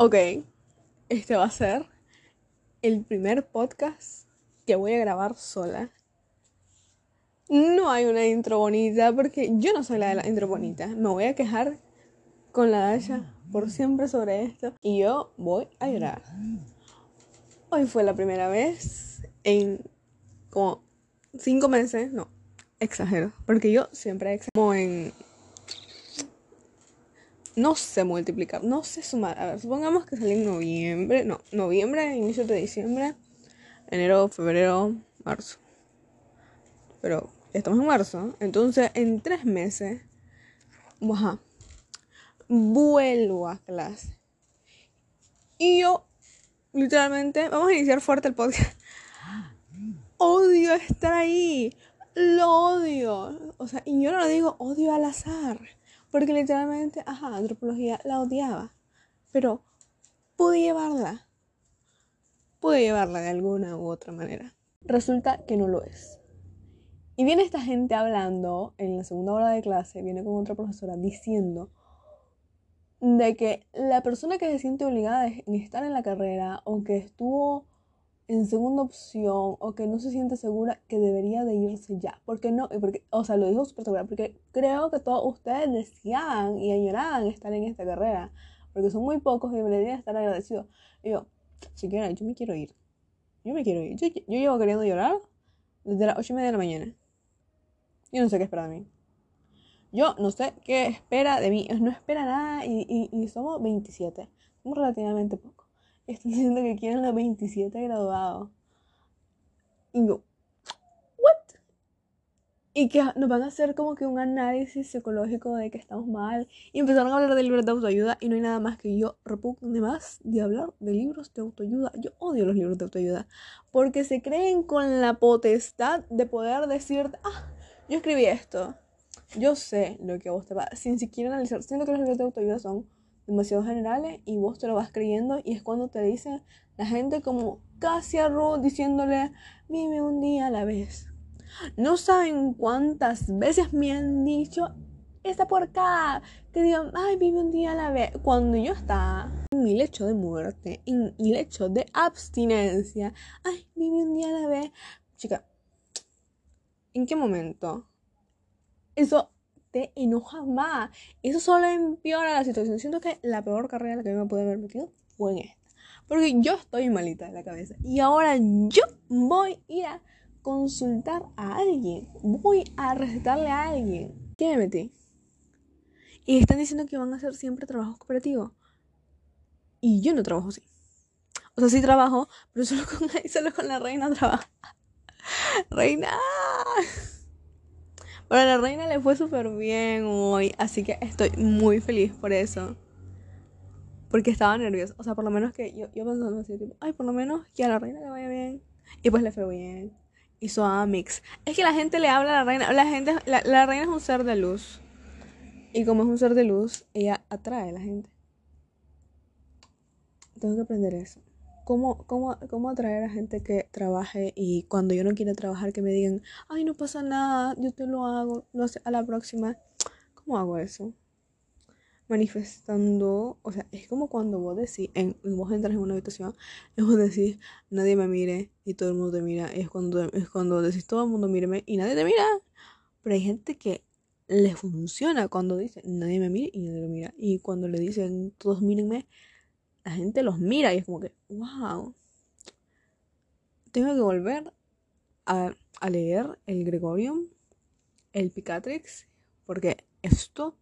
Ok, este va a ser el primer podcast que voy a grabar sola. No hay una intro bonita porque yo no soy la de la intro bonita. Me voy a quejar con la Dasha por siempre sobre esto y yo voy a llorar. Hoy fue la primera vez en como cinco meses, no, exagero, porque yo siempre exagero como en no sé multiplicar, no sé sumar. A ver, supongamos que salí en noviembre, no, noviembre, inicio de diciembre, enero, febrero, marzo. Pero estamos en marzo, entonces en tres meses, ajá, vuelvo a clase. Y yo, literalmente, vamos a iniciar fuerte el podcast. Odio estar ahí, lo odio. O sea, y yo no lo digo odio al azar porque literalmente, ajá, antropología la odiaba. Pero pude llevarla. Pude llevarla de alguna u otra manera. Resulta que no lo es. Y viene esta gente hablando en la segunda hora de clase, viene con otra profesora diciendo de que la persona que se siente obligada en estar en la carrera o que estuvo en segunda opción o que no se siente segura que debería de irse ya. Porque no, porque, o sea, lo dijo súper segura, porque creo que todos ustedes deseaban y añoraban estar en esta carrera, porque son muy pocos y deberían estar agradecidos. Y yo, siquiera, yo me quiero ir. Yo me quiero ir. Yo, yo llevo queriendo llorar desde las ocho y media de la mañana. Yo no sé qué espera de mí. Yo no sé qué espera de mí. No espera nada y, y, y somos 27. Somos relativamente pocos están diciendo que quieren los 27 graduados. Y yo, ¿what? Y que nos van a hacer como que un análisis psicológico de que estamos mal. Y empezaron a hablar de libros de autoayuda y no hay nada más que yo repugne más de hablar de libros de autoayuda. Yo odio los libros de autoayuda porque se creen con la potestad de poder decir, ah, yo escribí esto. Yo sé lo que a vos te va, sin siquiera analizar. Siento que los libros de autoayuda son demasiado generales y vos te lo vas creyendo y es cuando te dicen la gente como casi a diciéndole vive un día a la vez. No saben cuántas veces me han dicho esta por acá que digan ay vive un día a la vez cuando yo estaba en mi lecho de muerte en mi lecho de abstinencia ay vive un día a la vez chica ¿en qué momento? Eso te enoja más. Eso solo empeora la situación. Siento que la peor carrera que me pude haber metido fue en esta. Porque yo estoy malita de la cabeza. Y ahora yo voy a ir a consultar a alguien. Voy a recetarle a alguien. ¿Qué me metí? Y están diciendo que van a hacer siempre trabajos cooperativos. Y yo no trabajo así. O sea, sí trabajo, pero solo con, solo con la reina trabajo. Reina. Pero a la reina le fue súper bien hoy, así que estoy muy feliz por eso. Porque estaba nerviosa. O sea, por lo menos que yo, yo pensando así, tipo, ay, por lo menos que a la reina le vaya bien. Y pues le fue bien. Hizo Amix. Es que la gente le habla a la reina. La gente, la, la reina es un ser de luz. Y como es un ser de luz, ella atrae a la gente. Tengo que aprender eso. ¿Cómo, cómo, cómo atraer a gente que trabaje y cuando yo no quiera trabajar que me digan, ay, no pasa nada, yo te lo hago, lo hace a la próxima? ¿Cómo hago eso? Manifestando, o sea, es como cuando vos decís, en, vos entras en una habitación y vos decís, nadie me mire y todo el mundo te mira. es cuando, es cuando decís, todo el mundo míreme y nadie te mira. Pero hay gente que le funciona cuando dice, nadie me mire y nadie lo mira. Y cuando le dicen, todos mírenme, la gente los mira y es como que, wow. Tengo que volver a, leer el Gregorium, el Picatrix, porque esto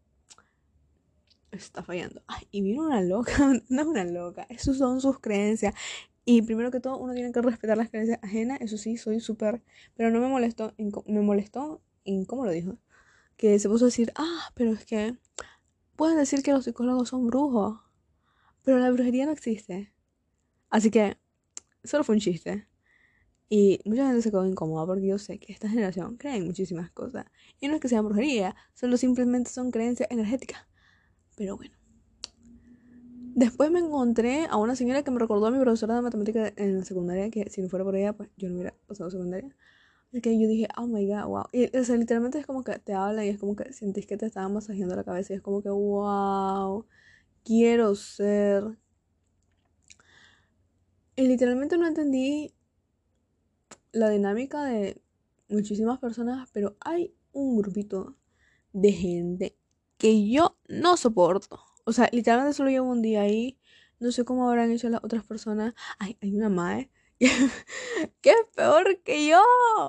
está fallando. Ay, y vino una loca, no es una loca, esas son sus creencias. Y primero que todo, uno tiene que respetar las creencias ajenas, eso sí, soy súper... Pero no me molestó, me molestó, ¿en cómo lo dijo? Que se puso a decir, ah, pero es que pueden decir que los psicólogos son brujos. Pero la brujería no existe. Así que solo fue un chiste. Y mucha gente se quedó incómoda porque yo sé que esta generación cree en muchísimas cosas. Y no es que sean brujería, solo simplemente son creencias energéticas. Pero bueno. Después me encontré a una señora que me recordó a mi profesora de matemática en la secundaria, que si no fuera por ella, pues yo no hubiera pasado secundaria. Así que yo dije, oh my god, wow. Y o sea, literalmente es como que te habla y es como que sentís que te estaban masajeando la cabeza y es como que, wow quiero ser Y literalmente no entendí la dinámica de muchísimas personas, pero hay un grupito de gente que yo no soporto. O sea, literalmente solo llevo un día ahí. No sé cómo habrán hecho las otras personas. Ay, hay una mae que es peor que yo.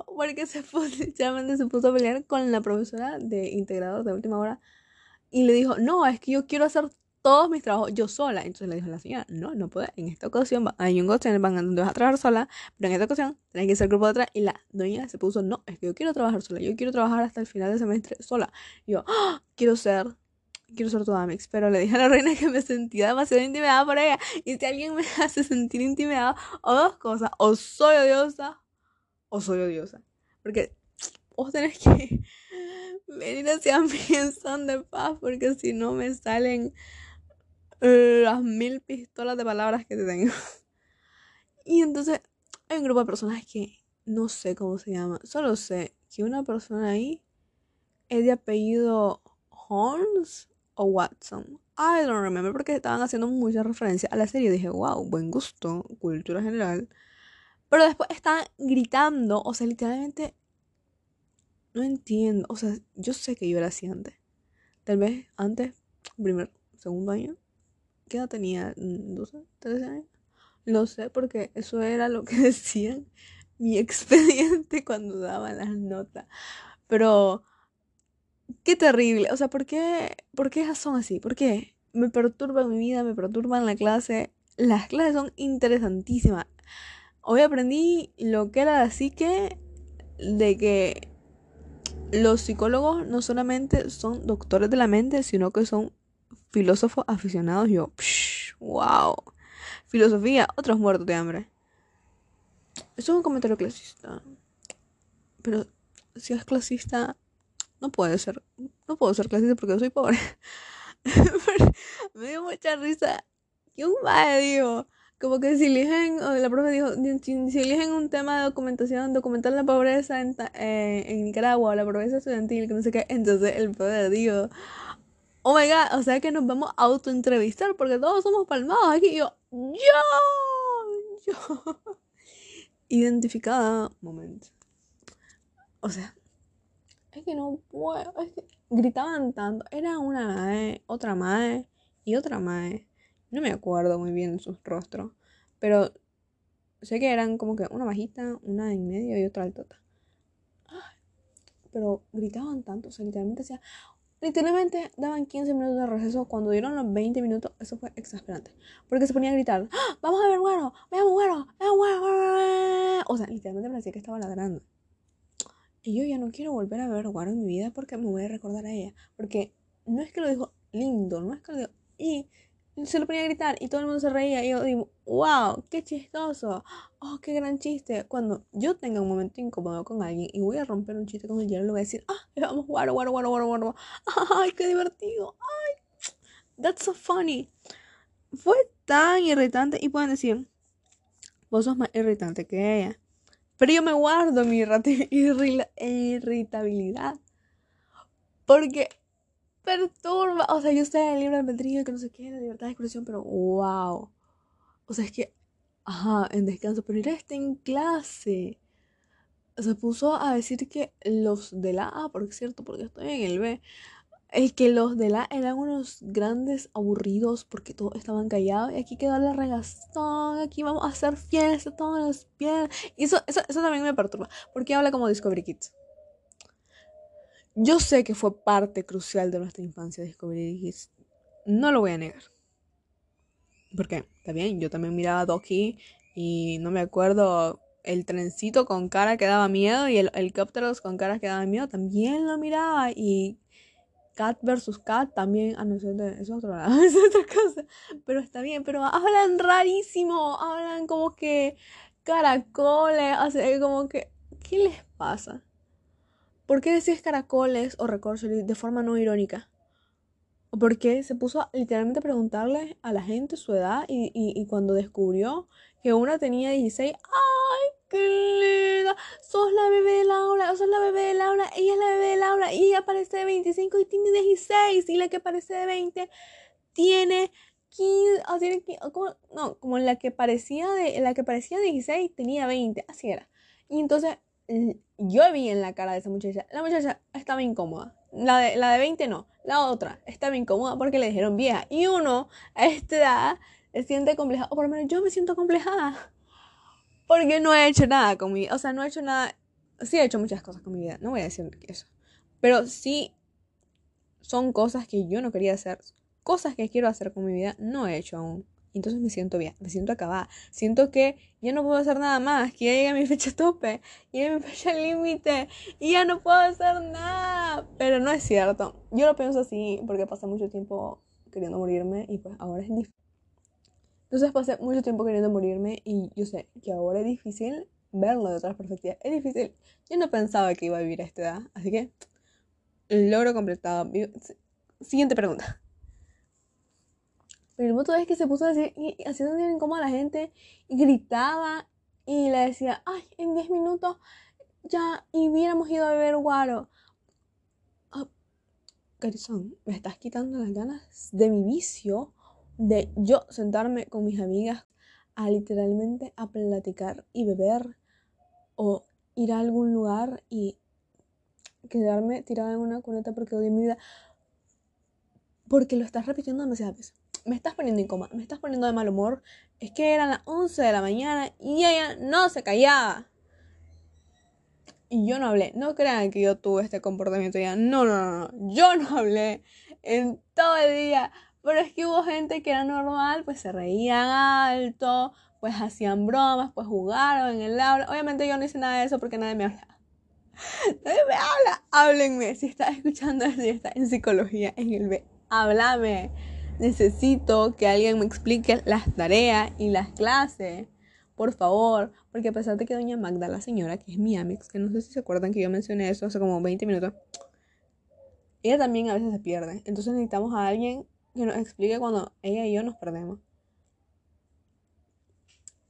Porque se puso, se puso a pelear con la profesora de integrador de última hora. Y le dijo, no, es que yo quiero hacer todos mis trabajos yo sola. Entonces le dijo a la señora, no, no puede. En esta ocasión hay un goce van donde vas a trabajar sola, pero en esta ocasión tenés que ser grupo de atrás. Y la doña se puso, no, es que yo quiero trabajar sola, yo quiero trabajar hasta el final del semestre sola. Y yo, ¡Ah! quiero ser, quiero ser tu Amix. Pero le dije a la reina que me sentía demasiado intimidada por ella. Y si alguien me hace sentir intimidada, o dos cosas, o soy odiosa, o soy odiosa. Porque vos tenés que venir hacia mí en son de paz, porque si no me salen las mil pistolas de palabras que te tengo. Y entonces hay un grupo de personas que no sé cómo se llama. Solo sé que una persona ahí es de apellido Holmes o Watson. I don't remember porque estaban haciendo mucha referencia a la serie. Dije, wow, buen gusto, cultura general. Pero después estaban gritando, o sea, literalmente no entiendo. O sea, yo sé que yo era así antes. Tal vez antes, primer, segundo año. ¿Qué edad tenía? ¿12? ¿13 años? No sé, porque eso era lo que decían mi expediente cuando daban las notas. Pero, qué terrible. O sea, ¿por qué, ¿por qué son así? ¿Por qué? Me perturban mi vida, me perturban la clase. Las clases son interesantísimas. Hoy aprendí lo que era la psique de que los psicólogos no solamente son doctores de la mente, sino que son filósofos aficionados. Yo, wow. Filosofía, otros muertos de hambre. Eso es un comentario clasista. Pero si es clasista, no puede ser. No puedo ser clasista porque soy pobre. me dio mucha risa. Que un madre dijo, como que si eligen, la profe dijo, si, eligen un tema de documentación, documentar la pobreza en, eh, en Nicaragua, la pobreza estudiantil, que no sé qué, entonces el poder dijo, oh my god, o sea que nos vamos a autoentrevistar porque todos somos palmados aquí. yo, yo, yo. Identificada, momento. O sea, es que no puedo, es que gritaban tanto. Era una madre, otra madre y otra madre. No me acuerdo muy bien sus rostros, pero sé que eran como que una bajita, una en medio y otra altota. Pero gritaban tanto, o sea, literalmente decía, Literalmente daban 15 minutos de receso. Cuando dieron los 20 minutos, eso fue exasperante. Porque se ponían a gritar: ¡Ah! ¡Vamos a ver güero! ¡Veamos güero! ¡Veamos güero! O sea, literalmente parecía que estaba ladrando. Y yo ya no quiero volver a ver güero en mi vida porque me voy a recordar a ella. Porque no es que lo dijo lindo, no es que lo dijo. Se lo ponía a gritar y todo el mundo se reía y yo digo, wow, qué chistoso, oh, qué gran chiste. Cuando yo tenga un momento incómodo con alguien y voy a romper un chiste con el hielo, le voy a decir, ah, vamos, guaro, guaro, guaro, guaro, guaro, ay, qué divertido, ay, that's so funny. Fue tan irritante y pueden decir, vos sos más irritante que ella. Pero yo me guardo mi irritabilidad. Porque perturba. O sea, yo sé el libre albedrío, que no sé qué, la libertad de expresión, pero wow. O sea, es que, ajá, en descanso, pero era este en clase. Se puso a decir que los de la A, es cierto, porque estoy en el B, es que los de la eran unos grandes aburridos porque todos estaban callados y aquí quedó la regazón, aquí vamos a hacer fiesta todos los pies. Y eso, eso, eso también me perturba, porque habla como Discovery Kids. Yo sé que fue parte crucial de nuestra infancia Discovery Kids. No lo voy a negar. Porque, está bien, yo también miraba Doki y no me acuerdo el trencito con cara que daba miedo y el helicópteros con caras que daban miedo también lo miraba y Cat versus Cat también, ah no, eso es, es otra cosa, pero está bien, pero hablan rarísimo, hablan como que caracoles, así como que, ¿qué les pasa? ¿Por qué decís caracoles o recorcholis de forma no irónica? ¿O por qué se puso a, literalmente a preguntarle a la gente su edad y, cuando descubrió que una tenía 16, ¡ay, qué linda! Sos la bebé de Laura, sos la bebé de Laura, ella es la bebé de Laura y ella parece de 25 y tiene 16 y la que parece de 20 tiene 15, ah, tiene, como, no, como la que parecía de, la que parecía 16 tenía 20, así era. Y entonces yo vi en la cara de esa muchacha, la muchacha estaba incómoda. La de, la de 20 no, la otra estaba incómoda porque le dijeron vieja. Y uno a esta edad se siente complejada, o por lo menos yo me siento complejada. Porque no he hecho nada con mi o sea, no he hecho nada, sí he hecho muchas cosas con mi vida, no voy a decir eso. Pero sí son cosas que yo no quería hacer, cosas que quiero hacer con mi vida, no he hecho aún. Entonces me siento bien, me siento acabada. Siento que ya no puedo hacer nada más, que ya llega mi fecha tope, y mi fecha límite, y ya no puedo hacer nada. Pero no es cierto. Yo lo pienso así porque pasé mucho tiempo queriendo morirme y pues ahora es difícil. Entonces pasé mucho tiempo queriendo morirme y yo sé que ahora es difícil verlo de otras perspectivas. Es difícil. Yo no pensaba que iba a vivir a esta edad. Así que, logro completado. Siguiente pregunta. Pero el punto es que se puso a decir, y haciendo incómoda a la gente, gritaba, y le decía, ay, en 10 minutos ya hubiéramos ido a beber guaro. Oh, me estás quitando las ganas de mi vicio, de yo sentarme con mis amigas a literalmente a platicar y beber, o ir a algún lugar y quedarme tirada en una cuneta porque odio mi vida. Porque lo estás repitiendo demasiadas veces me estás poniendo incómoda, me estás poniendo de mal humor. Es que eran las 11 de la mañana y ella no se callaba. Y yo no hablé. No crean que yo tuve este comportamiento ya. No, no, no, no. Yo no hablé en todo el día. Pero es que hubo gente que era normal, pues se reían alto, pues hacían bromas, pues jugaron en el aula. Obviamente yo no hice nada de eso porque nadie me habla. Nadie me habla. Háblenme. Si estás escuchando esto y está en psicología, en el B. Háblame necesito que alguien me explique las tareas y las clases. Por favor, porque a pesar de que doña Magda, la señora, que es mi amix, que no sé si se acuerdan que yo mencioné eso hace como 20 minutos, ella también a veces se pierde. Entonces necesitamos a alguien que nos explique cuando ella y yo nos perdemos.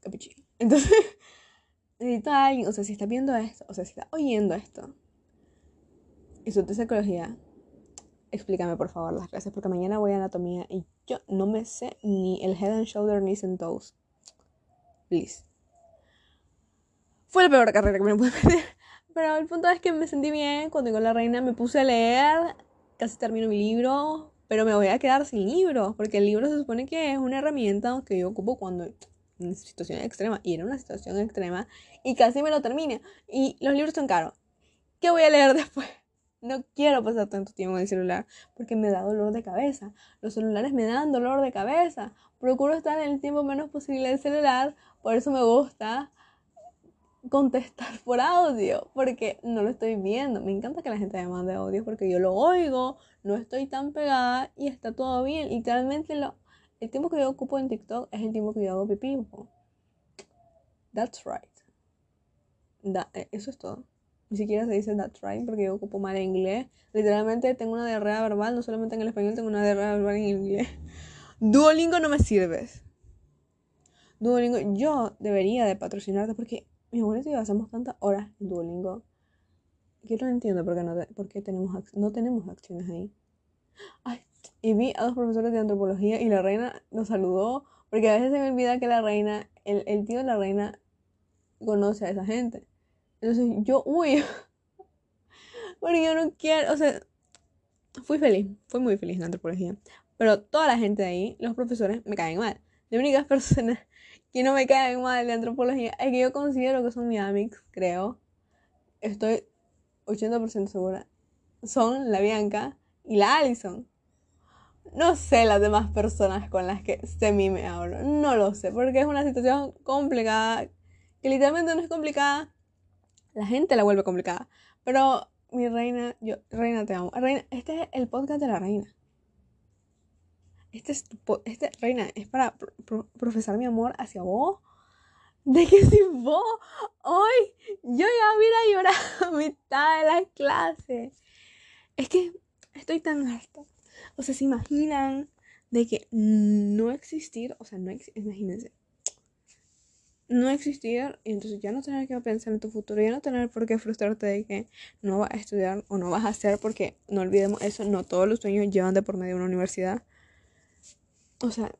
Capuchino. Entonces, necesito a alguien, o sea, si está viendo esto, o sea, si está oyendo esto, y su psicología, explícame por favor las clases porque mañana voy a anatomía y yo no me sé ni el head and shoulder ni and toes. Please. Fue la peor carrera que me pude perder. Pero el punto es que me sentí bien cuando con la reina, me puse a leer, casi termino mi libro, pero me voy a quedar sin libro, porque el libro se supone que es una herramienta que yo ocupo cuando en situación extrema, y era una situación extrema, y casi me lo termine. Y los libros son caros. ¿Qué voy a leer después? No quiero pasar tanto tiempo en el celular porque me da dolor de cabeza. Los celulares me dan dolor de cabeza. Procuro estar en el tiempo menos posible del celular. Por eso me gusta contestar por audio porque no lo estoy viendo. Me encanta que la gente me mande audio porque yo lo oigo, no estoy tan pegada y está todo bien. Literalmente lo, el tiempo que yo ocupo en TikTok es el tiempo que yo hago pipí. That's right. E, eso es todo. Ni siquiera se dice that's right porque yo ocupo mal inglés. Literalmente tengo una diarrea verbal, no solamente en el español, tengo una diarrea verbal en inglés. Duolingo no me sirves. Duolingo, yo debería de patrocinarte porque mi abuelito y yo hacemos tantas horas en Duolingo. Yo no entiendo por qué no, por tenemos, no tenemos acciones ahí. Ay, y vi a dos profesores de antropología y la reina nos saludó porque a veces se me olvida que la reina, el, el tío de la reina conoce a esa gente. Entonces yo, uy, porque yo no quiero, o sea, fui feliz, fui muy feliz en antropología. Pero toda la gente de ahí, los profesores, me caen mal. Las únicas personas que no me caen mal en antropología es que yo considero que son mis amigos, creo. Estoy 80% segura. Son la Bianca y la Allison. No sé las demás personas con las que semi me hablo. No lo sé, porque es una situación complicada. Que literalmente no es complicada, la gente la vuelve complicada. Pero mi reina, yo, reina te amo. Reina, este es el podcast de la reina. Este es, este, reina, es para profesar mi amor hacia vos. De que si vos hoy yo ya hubiera llorado a mitad de la clase. Es que estoy tan harta. O sea, se imaginan de que no existir, o sea, no imagínense, no existir y entonces ya no tener que pensar en tu futuro, ya no tener por qué frustrarte de que no vas a estudiar o no vas a hacer porque no olvidemos eso, no todos los sueños llevan de por medio una universidad. O sea,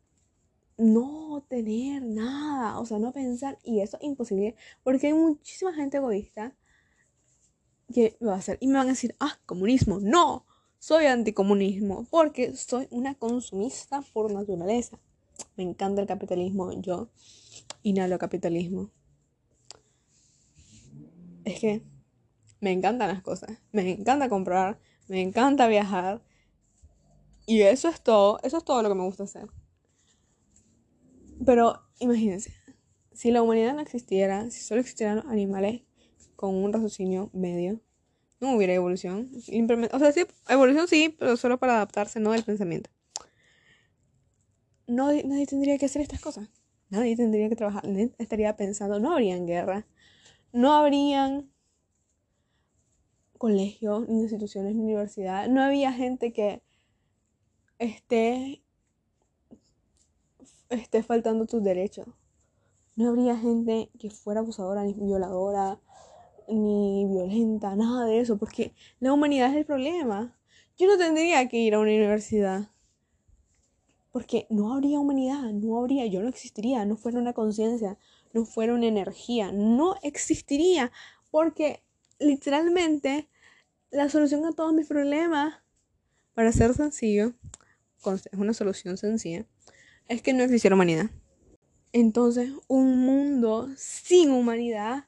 no tener nada, o sea, no pensar, y eso es imposible, porque hay muchísima gente egoísta que lo va a hacer y me van a decir, ah, comunismo, no, soy anticomunismo, porque soy una consumista por naturaleza. Me encanta el capitalismo, yo inhalo capitalismo. Es que me encantan las cosas, me encanta comprar, me encanta viajar, y eso es todo, eso es todo lo que me gusta hacer. Pero imagínense, si la humanidad no existiera, si solo existieran animales con un raciocinio medio, no hubiera evolución. O sea, sí, evolución sí, pero solo para adaptarse, no del pensamiento. No, nadie tendría que hacer estas cosas. Nadie tendría que trabajar. Nadie estaría pensando, no habrían guerra. No habrían colegios, ni instituciones, ni universidad. No había gente que esté esté faltando tus derechos. No habría gente que fuera abusadora, ni violadora, ni violenta, nada de eso, porque la humanidad es el problema. Yo no tendría que ir a una universidad. Porque no habría humanidad, no habría, yo no existiría, no fuera una conciencia, no fuera una energía, no existiría. Porque literalmente la solución a todos mis problemas, para ser sencillo, es una solución sencilla, es que no existiera humanidad. Entonces, un mundo sin humanidad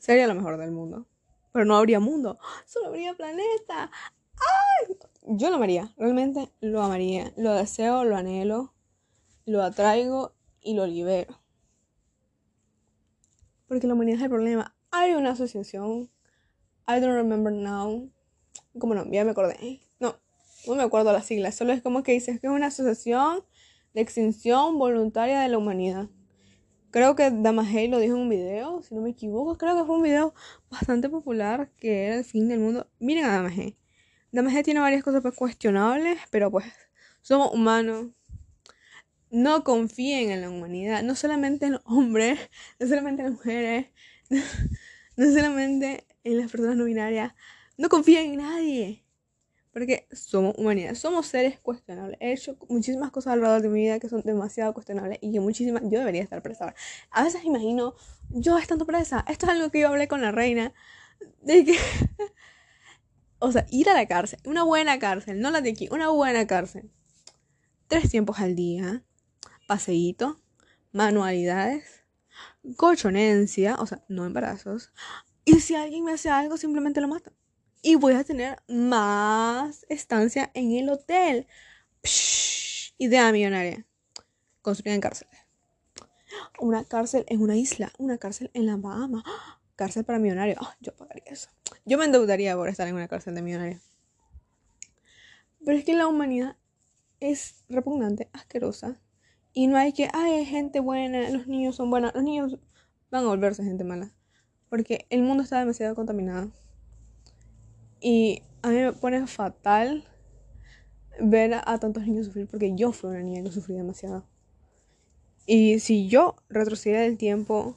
sería lo mejor del mundo. Pero no habría mundo, solo habría planeta. ¡Ay! Yo lo amaría, realmente lo amaría. Lo deseo, lo anhelo, lo atraigo y lo libero. Porque la humanidad es el problema. Hay una asociación, I don't remember now. ¿Cómo no? Ya me acordé no me acuerdo las siglas, solo es como que dices que es una asociación de extinción voluntaria de la humanidad. Creo que Damahey lo dijo en un video, si no me equivoco, creo que fue un video bastante popular que era el fin del mundo. Miren a Damahey. Damahey tiene varias cosas pues, cuestionables, pero pues somos humanos. No confíen en la humanidad, no solamente en los hombres, no solamente en las mujeres, no solamente en las personas no binarias. No confíen en nadie. Porque somos humanidad, somos seres cuestionables. He hecho muchísimas cosas alrededor de mi vida que son demasiado cuestionables y que muchísimas, yo debería estar presa. A veces imagino yo estando presa. Esto es algo que yo hablé con la reina. De que, o sea, ir a la cárcel, una buena cárcel, no la de aquí, una buena cárcel. Tres tiempos al día, paseíto, manualidades, colchonencia, o sea, no embarazos. Y si alguien me hace algo, simplemente lo mato y voy a tener más estancia en el hotel. idea millonaria. Construida en cárcel. Una cárcel en una isla, una cárcel en la Bahama. Cárcel para millonarios. Ah, yo pagaría eso. Yo me endeudaría por estar en una cárcel de millonarios. Pero es que la humanidad es repugnante, asquerosa. Y no hay que, ay, gente buena, los niños son buenos. Los niños van a volverse gente mala. Porque el mundo está demasiado contaminado. Y a mí me pone fatal ver a, tantos niños sufrir porque yo fui una niña que sufrí demasiado. Y si yo retrocediera el tiempo,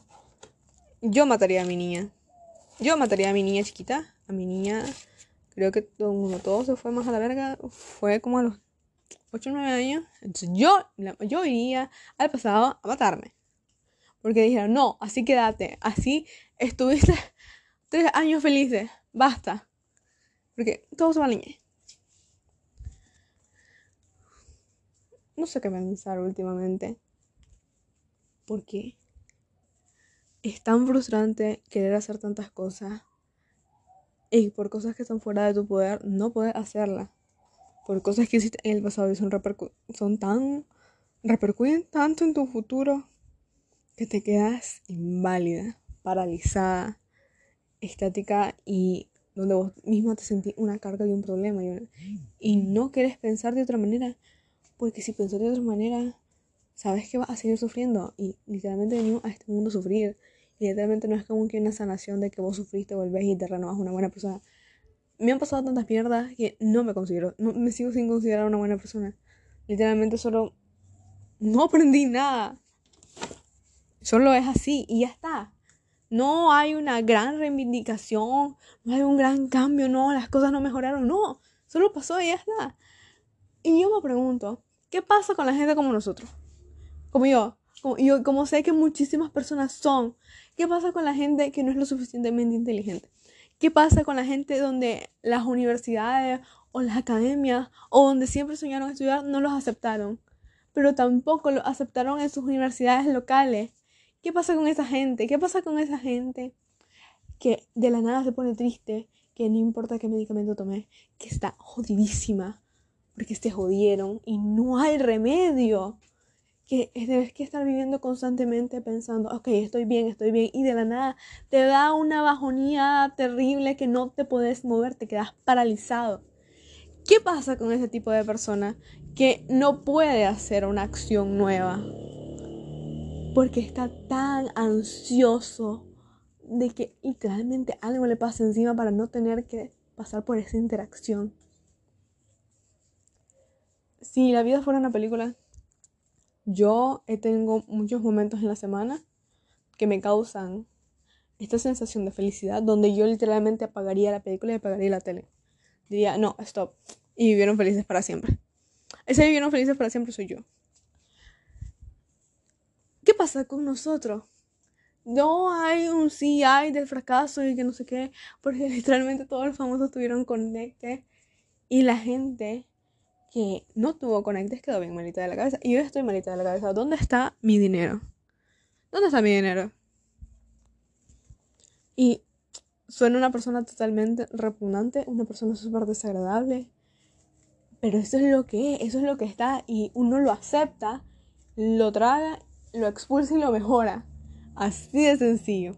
yo mataría a mi niña. Yo mataría a mi niña chiquita, a mi niña, creo que todo, se fue más a la verga, fue como a los 8 o 9 años. Entonces yo, yo iría al pasado a matarme. Porque dijeron, no, así quédate, así estuviste tres años felices, basta. Porque todo se va a No sé qué pensar últimamente. Porque es tan frustrante querer hacer tantas cosas. Y por cosas que están fuera de tu poder, no puedes hacerlas. Por cosas que hiciste en el pasado y son, son tan. repercuten tanto en tu futuro que te quedas inválida, paralizada, estática y donde vos misma te sentís una carga y un problema y, no querés pensar de otra manera, porque si pensás de otra manera, sabes que vas a seguir sufriendo y literalmente venimos a este mundo a sufrir y literalmente no es como que una sanación de que vos sufriste, volvés y te renovas una buena persona. Me han pasado tantas mierdas que no me considero, no, me sigo sin considerar una buena persona. Literalmente solo no aprendí nada. Solo es así y ya está. No hay una gran reivindicación, no hay un gran cambio, no, las cosas no mejoraron, no, solo pasó y ya está. Y yo me pregunto, ¿qué pasa con la gente como nosotros? Como yo, yo, como sé que muchísimas personas son. ¿Qué pasa con la gente que no es lo suficientemente inteligente? ¿Qué pasa con la gente donde las universidades o las academias o donde siempre soñaron estudiar no los aceptaron? Pero tampoco lo aceptaron en sus universidades locales. ¿Qué pasa con esa gente? ¿Qué pasa con esa gente que de la nada se pone triste, que no importa qué medicamento tomé, que está jodidísima, porque se jodieron y no hay remedio? Que debes que estar viviendo constantemente pensando, ok, estoy bien, estoy bien, y de la nada te da una bajonía terrible que no te puedes mover, te quedas paralizado. ¿Qué pasa con ese tipo de persona que no puede hacer una acción nueva? Porque está tan ansioso de que literalmente algo le pase encima para no tener que pasar por esa interacción. Si la vida fuera una película, yo tengo muchos momentos en la semana que me causan esta sensación de felicidad donde yo literalmente apagaría la película y apagaría la tele. Diría, no, stop. Y vivieron felices para siempre. Ese vivieron felices para siempre soy yo. ¿Qué pasa con nosotros? No hay un hay del fracaso y que no sé qué, porque literalmente todos los famosos tuvieron conecte y la gente que no tuvo conectes quedó bien malita de la cabeza. Y yo estoy malita de la cabeza. ¿Dónde está mi dinero? ¿Dónde está mi dinero? Y suena una persona totalmente repugnante, una persona súper desagradable. Pero eso es lo que es, eso es lo que está. Y uno lo acepta, lo traga, lo expulsa y lo mejora. Así de sencillo.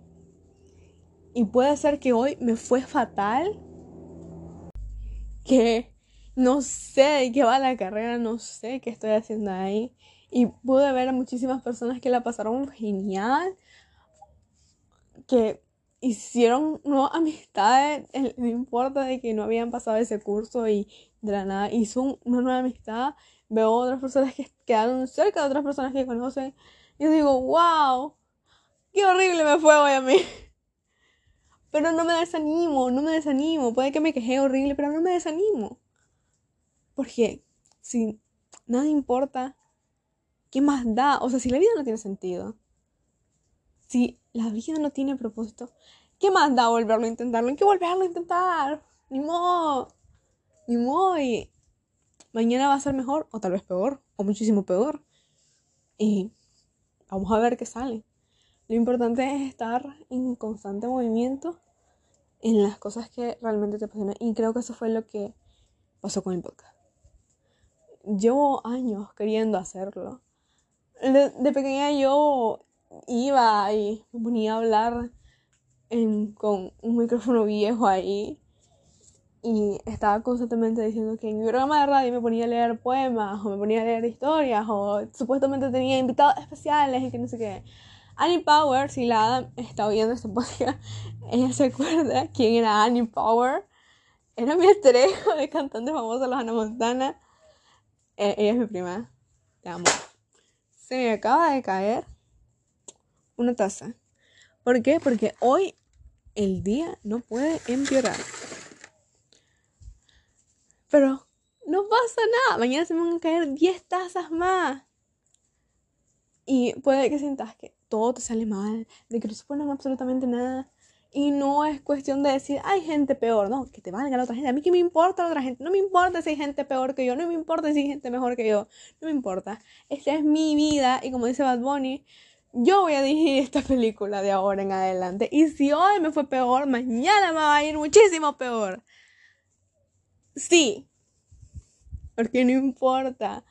Y puede ser que hoy me fue fatal. Que no sé de qué va la carrera, no sé qué estoy haciendo ahí. Y pude ver a muchísimas personas que la pasaron genial, que hicieron nuevas amistades, no importa de que no habían pasado ese curso y de la nada hizo una nueva amistad. Veo otras personas que quedaron cerca de otras personas que conocen. Y digo, wow, qué horrible me fue hoy a mí. Pero no me desanimo, no me desanimo. Puede que me quejé horrible, pero no me desanimo. Porque si nada importa, ¿qué más da? O sea, si la vida no tiene sentido, si la vida no tiene propósito, ¿qué más da volverlo a intentarlo? Hay que volverlo a intentar. Ni modo. Ni modo. Y mañana va a ser mejor, o tal vez peor, o muchísimo peor. Y vamos a ver qué sale. Lo importante es estar en constante movimiento en las cosas que realmente te apasionan. Y creo que eso fue lo que pasó con el podcast llevo años queriendo hacerlo. De, pequeña yo iba y me ponía a hablar con un micrófono viejo ahí y estaba constantemente diciendo que en mi programa de radio me ponía a leer poemas o me ponía a leer historias o supuestamente tenía invitados especiales y que no sé qué. Annie Power, si la Adam está oyendo este podcast, ella se acuerda quién era Annie Power. Era mi estrella de cantante famosa, los Hannah Montana. Eh, ella es mi prima. Te amo. Se me acaba de caer una taza. ¿Por qué? Porque hoy el día no puede empeorar. Pero no pasa nada. Mañana se me van a caer 10 tazas más. Y puede que sientas que todo te sale mal, de que no se ponen absolutamente nada. Y no es cuestión de decir, hay gente peor, no, que te valga la otra gente. A mí que me importa la otra gente. No me importa si hay gente peor que yo, no me importa si hay gente mejor que yo, no me importa. Esta es mi vida y como dice Bad Bunny, yo voy a dirigir esta película de ahora en adelante. Y si hoy me fue peor, mañana me va a ir muchísimo peor. Sí, porque no importa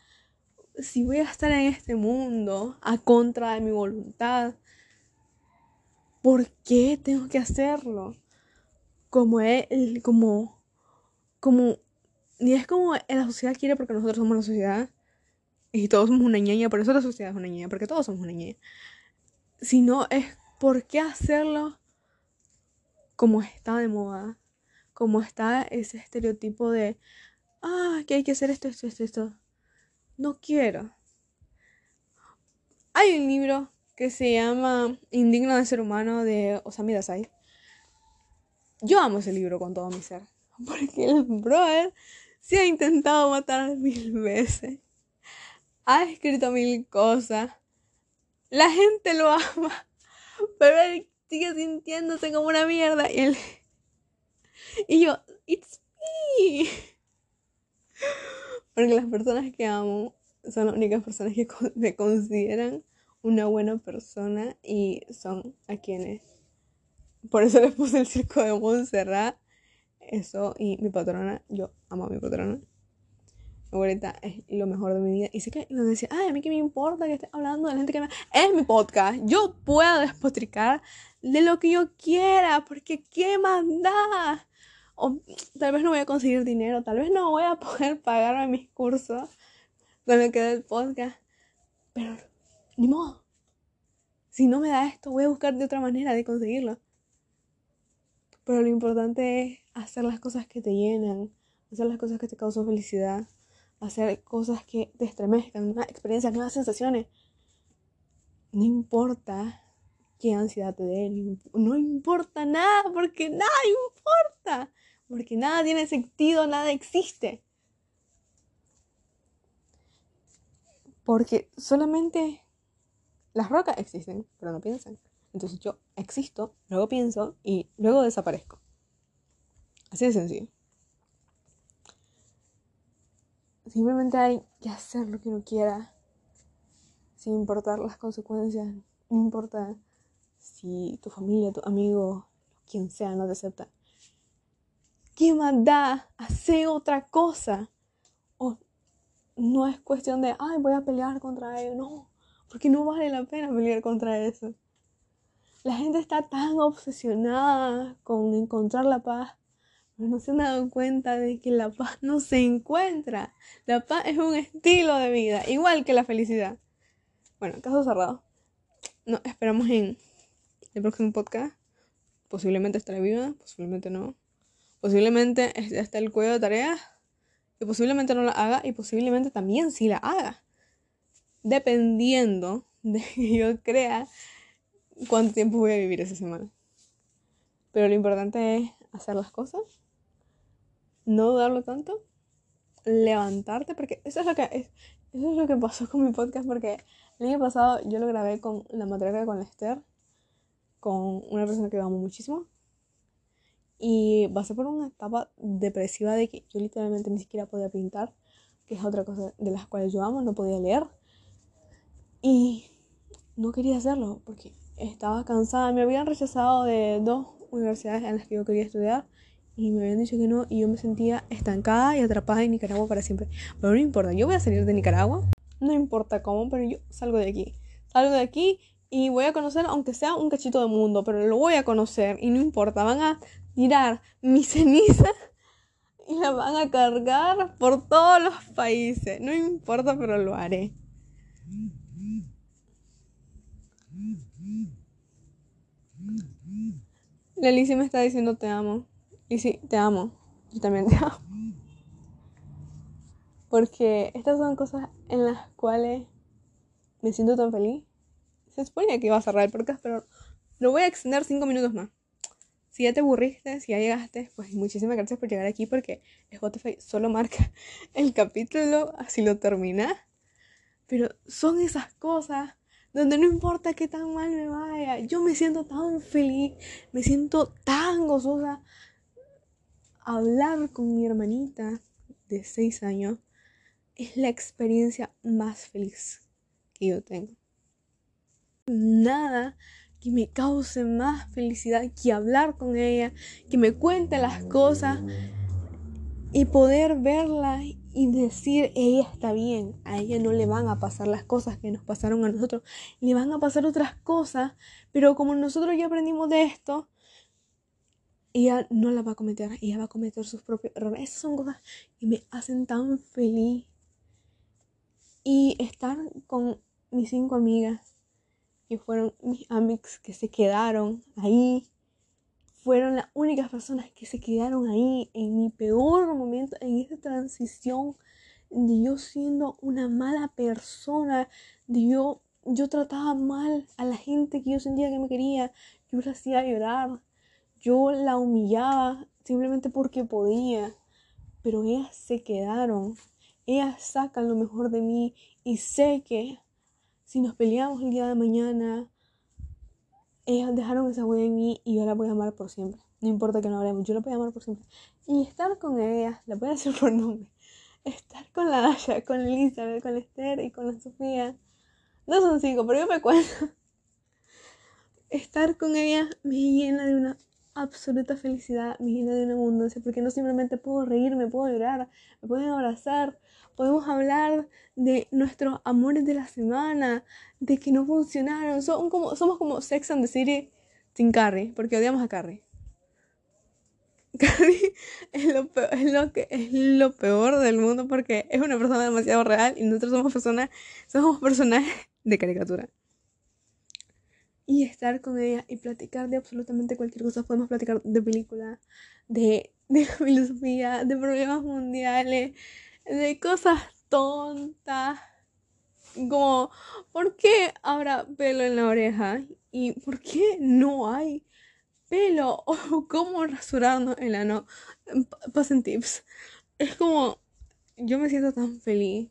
si voy a estar en este mundo a contra de mi voluntad ¿Por qué tengo que hacerlo? Como él, como, como, ni es como la sociedad quiere porque nosotros somos la sociedad y todos somos una ñeña, por eso la sociedad es una ñeña, porque todos somos una ñeña. Sino es por qué hacerlo como está de moda, como está ese estereotipo de, ah, que hay que hacer esto, esto, esto, esto. No quiero. Hay un libro que se llama Indigno de ser humano de Osami Dazai. Yo amo ese libro con todo mi ser. Porque el brother se ha intentado matar mil veces, ha escrito mil cosas, la gente lo ama, pero él sigue sintiéndose como una mierda y él... Y yo, it's me. Porque las personas que amo son las únicas personas que me consideran una buena persona y son a quienes. Por eso les puse el circo de Montserrat. Eso y mi patrona. Yo amo a mi patrona. Mi abuelita es lo mejor de mi vida. Y sé que decía, ay, a mí que me importa que esté hablando de la gente que me. Es mi podcast. Yo puedo despotricar de lo que yo quiera. Porque ¿qué más da? O tal vez no voy a conseguir dinero. Tal vez no voy a poder pagarme mis cursos. Con lo que el podcast. Pero ni modo. Si no me da esto, voy a buscar de otra manera de conseguirlo. Pero lo importante es hacer las cosas que te llenan, hacer las cosas que te causan felicidad, hacer cosas que te estremezcan, nuevas experiencias, nuevas sensaciones. No importa qué ansiedad te dé, no importa nada, porque nada importa, porque nada tiene sentido, nada existe. Porque solamente las rocas existen, pero no piensan. Entonces yo existo, luego pienso y luego desaparezco. Así de sencillo. Simplemente hay que hacer lo que uno quiera, sin importar las consecuencias. No importa si tu familia, tu amigo, quien sea, no te acepta. ¿Qué más da? Hacer otra cosa. O no es cuestión de, ay, voy a pelear contra ellos. No, porque no vale la pena pelear contra eso. La gente está tan obsesionada con encontrar la paz, pero no se han dado cuenta de que la paz no se encuentra. La paz es un estilo de vida, igual que la felicidad. Bueno, caso cerrado. No, esperamos en el próximo podcast. Posiblemente estaré viva, posiblemente no. Posiblemente esté el cuello de tareas, y posiblemente no la haga, y posiblemente también sí la haga dependiendo de que yo crea cuánto tiempo voy a vivir esa semana. Pero lo importante es hacer las cosas, no dudarlo tanto, levantarte, porque eso es lo que, es, eso es lo que pasó con mi podcast, porque el año pasado yo lo grabé con la matriarca con Esther, con una persona que amo muchísimo. Y pasé por una etapa depresiva de que yo literalmente ni siquiera podía pintar, que es otra cosa de las cuales yo amo, no podía leer. Y no quería hacerlo porque estaba cansada. Me habían rechazado de dos universidades en las que yo quería estudiar y me habían dicho que no y yo me sentía estancada y atrapada en Nicaragua para siempre. Pero no importa, yo voy a salir de Nicaragua, no importa cómo, pero yo salgo de aquí. Salgo de aquí y voy a conocer, aunque sea un cachito de mundo, pero lo voy a conocer y no importa, van a tirar mi ceniza y la van a cargar por todos los países. No importa, pero lo haré. Lizzie me está diciendo te amo. Y sí, te amo. Yo también te amo. Porque estas son cosas en las cuales me siento tan feliz. Se supone que iba a cerrar el podcast, pero lo voy a extender cinco minutos más. Si ya te aburriste, si ya llegaste, pues muchísimas gracias por llegar aquí porque Spotify solo marca el capítulo, así lo termina. Pero son esas cosas donde no importa qué tan mal me vaya, yo me siento tan feliz, me siento tan gozosa. Hablar con mi hermanita de 6 años es la experiencia más feliz que yo tengo. Nada que me cause más felicidad que hablar con ella, que me cuente las cosas y poder verla y decir, ella está bien, a ella no le van a pasar las cosas que nos pasaron a nosotros, le van a pasar otras cosas, pero como nosotros ya aprendimos de esto, ella no la va a cometer, ella va a cometer sus propios errores. Esas son cosas que me hacen tan feliz. Y estar con mis cinco amigas, que fueron mis amigas que se quedaron ahí, fueron las únicas personas que se quedaron ahí en mi peor momento, en esa transición de yo siendo una mala persona, de yo, yo trataba mal a la gente que yo sentía que me quería, yo la hacía llorar, yo la humillaba simplemente porque podía, pero ellas se quedaron. Ellas sacan lo mejor de mí y sé que si nos peleamos el día de mañana, ellas dejaron esa huella en mí y yo la voy a amar por siempre. No importa que no hablemos, yo la voy a amar por siempre. Y estar con ellas, la voy a decir por nombre. Estar con la Dasha, con Elizabeth, con Esther y con la Sofía. No son cinco, pero yo me cuento. Estar con ellas me llena de una absoluta felicidad, me llena de una abundancia, porque no simplemente puedo reír, me puedo llorar, me pueden abrazar, podemos hablar de nuestros amores de la semana, de que no funcionaron, Son como, somos como Sex and the City sin Carrie, porque odiamos a Carrie. Carrie es lo, peor, es, lo que, es lo peor del mundo porque es una persona demasiado real y nosotros somos personas, somos personajes de caricatura y estar con ella y platicar de absolutamente cualquier cosa. Podemos platicar de película, de, de filosofía, de problemas mundiales, de cosas tontas. Como, ¿por qué habrá pelo en la oreja? ¿Y por qué no hay pelo? ¿O cómo rasurarnos el ano? Pasen tips. Es como, yo me siento tan feliz,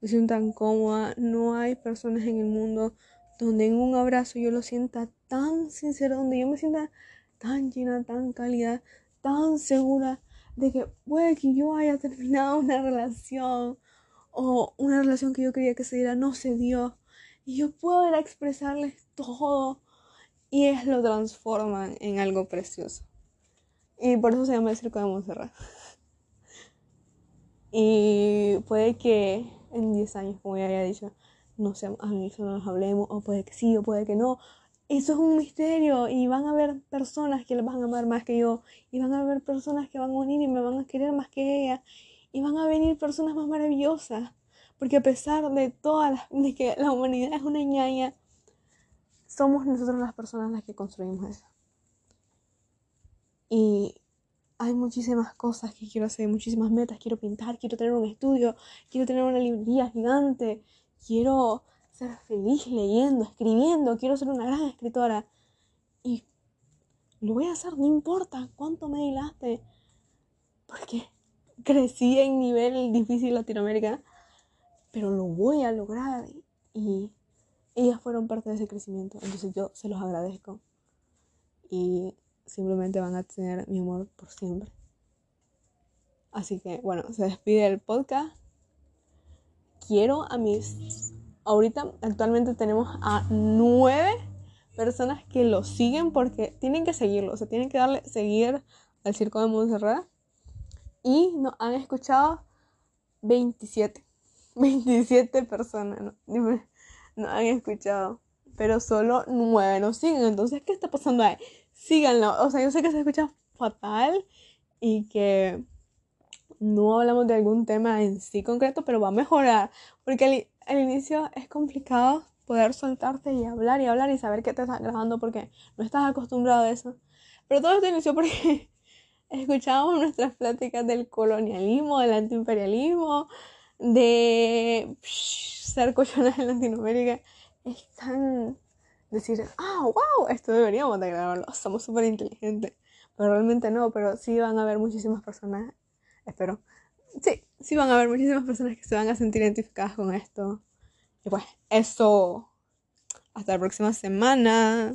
me siento tan cómoda. No hay personas en el mundo donde en un abrazo yo lo sienta tan sincero, donde yo me sienta tan llena, tan cálida, tan segura de que puede que yo haya terminado una relación o una relación que yo quería que se diera no se dio y yo puedo ir a expresarles todo y ellos lo transforman en algo precioso. Y por eso se llama el circo de Montserrat. y puede que en 10 años, como ya había dicho, no seamos amigos, no nos hablemos, o puede que sí, o puede que no. Eso es un misterio y van a haber personas que les van a amar más que yo, y van a haber personas que van a unir y me van a querer más que ella, y van a venir personas más maravillosas, porque a pesar de todas de que la humanidad es una ñaña, somos nosotros las personas las que construimos eso. Y hay muchísimas cosas que quiero hacer, muchísimas metas, quiero pintar, quiero tener un estudio, quiero tener una librería gigante, quiero feliz leyendo, escribiendo, quiero ser una gran escritora. Y lo voy a hacer, no importa cuánto me dilaste, porque crecí en nivel difícil Latinoamérica, pero lo voy a lograr. Y ellas fueron parte de ese crecimiento, entonces yo se los agradezco. Y simplemente van a tener mi amor por siempre. Así que bueno, se despide el podcast quiero a mis... Ahorita actualmente tenemos a nueve personas que lo siguen porque tienen que seguirlo, o sea, tienen que darle seguir al Circo de Montserrat. Y nos han escuchado 27. 27 personas, ¿no? Nos han escuchado. Pero solo nueve nos siguen. Entonces, ¿qué está pasando ahí? Síganlo. O sea, yo sé que se escucha fatal y que no hablamos de algún tema en sí concreto, pero va a mejorar, porque al, inicio es complicado poder soltarte y hablar y hablar y saber que te estás grabando porque no estás acostumbrado a eso. Pero todo esto inició porque escuchábamos nuestras pláticas del colonialismo, del antiimperialismo, de ser cochonas en Latinoamérica. Es tan decir, ah, wow, esto deberíamos de grabarlo, somos súper inteligentes. Pero realmente no, pero sí van a haber muchísimas personas espero. Sí, sí van a haber muchísimas personas que se van a sentir identificadas con esto. Y pues eso. Hasta la próxima semana.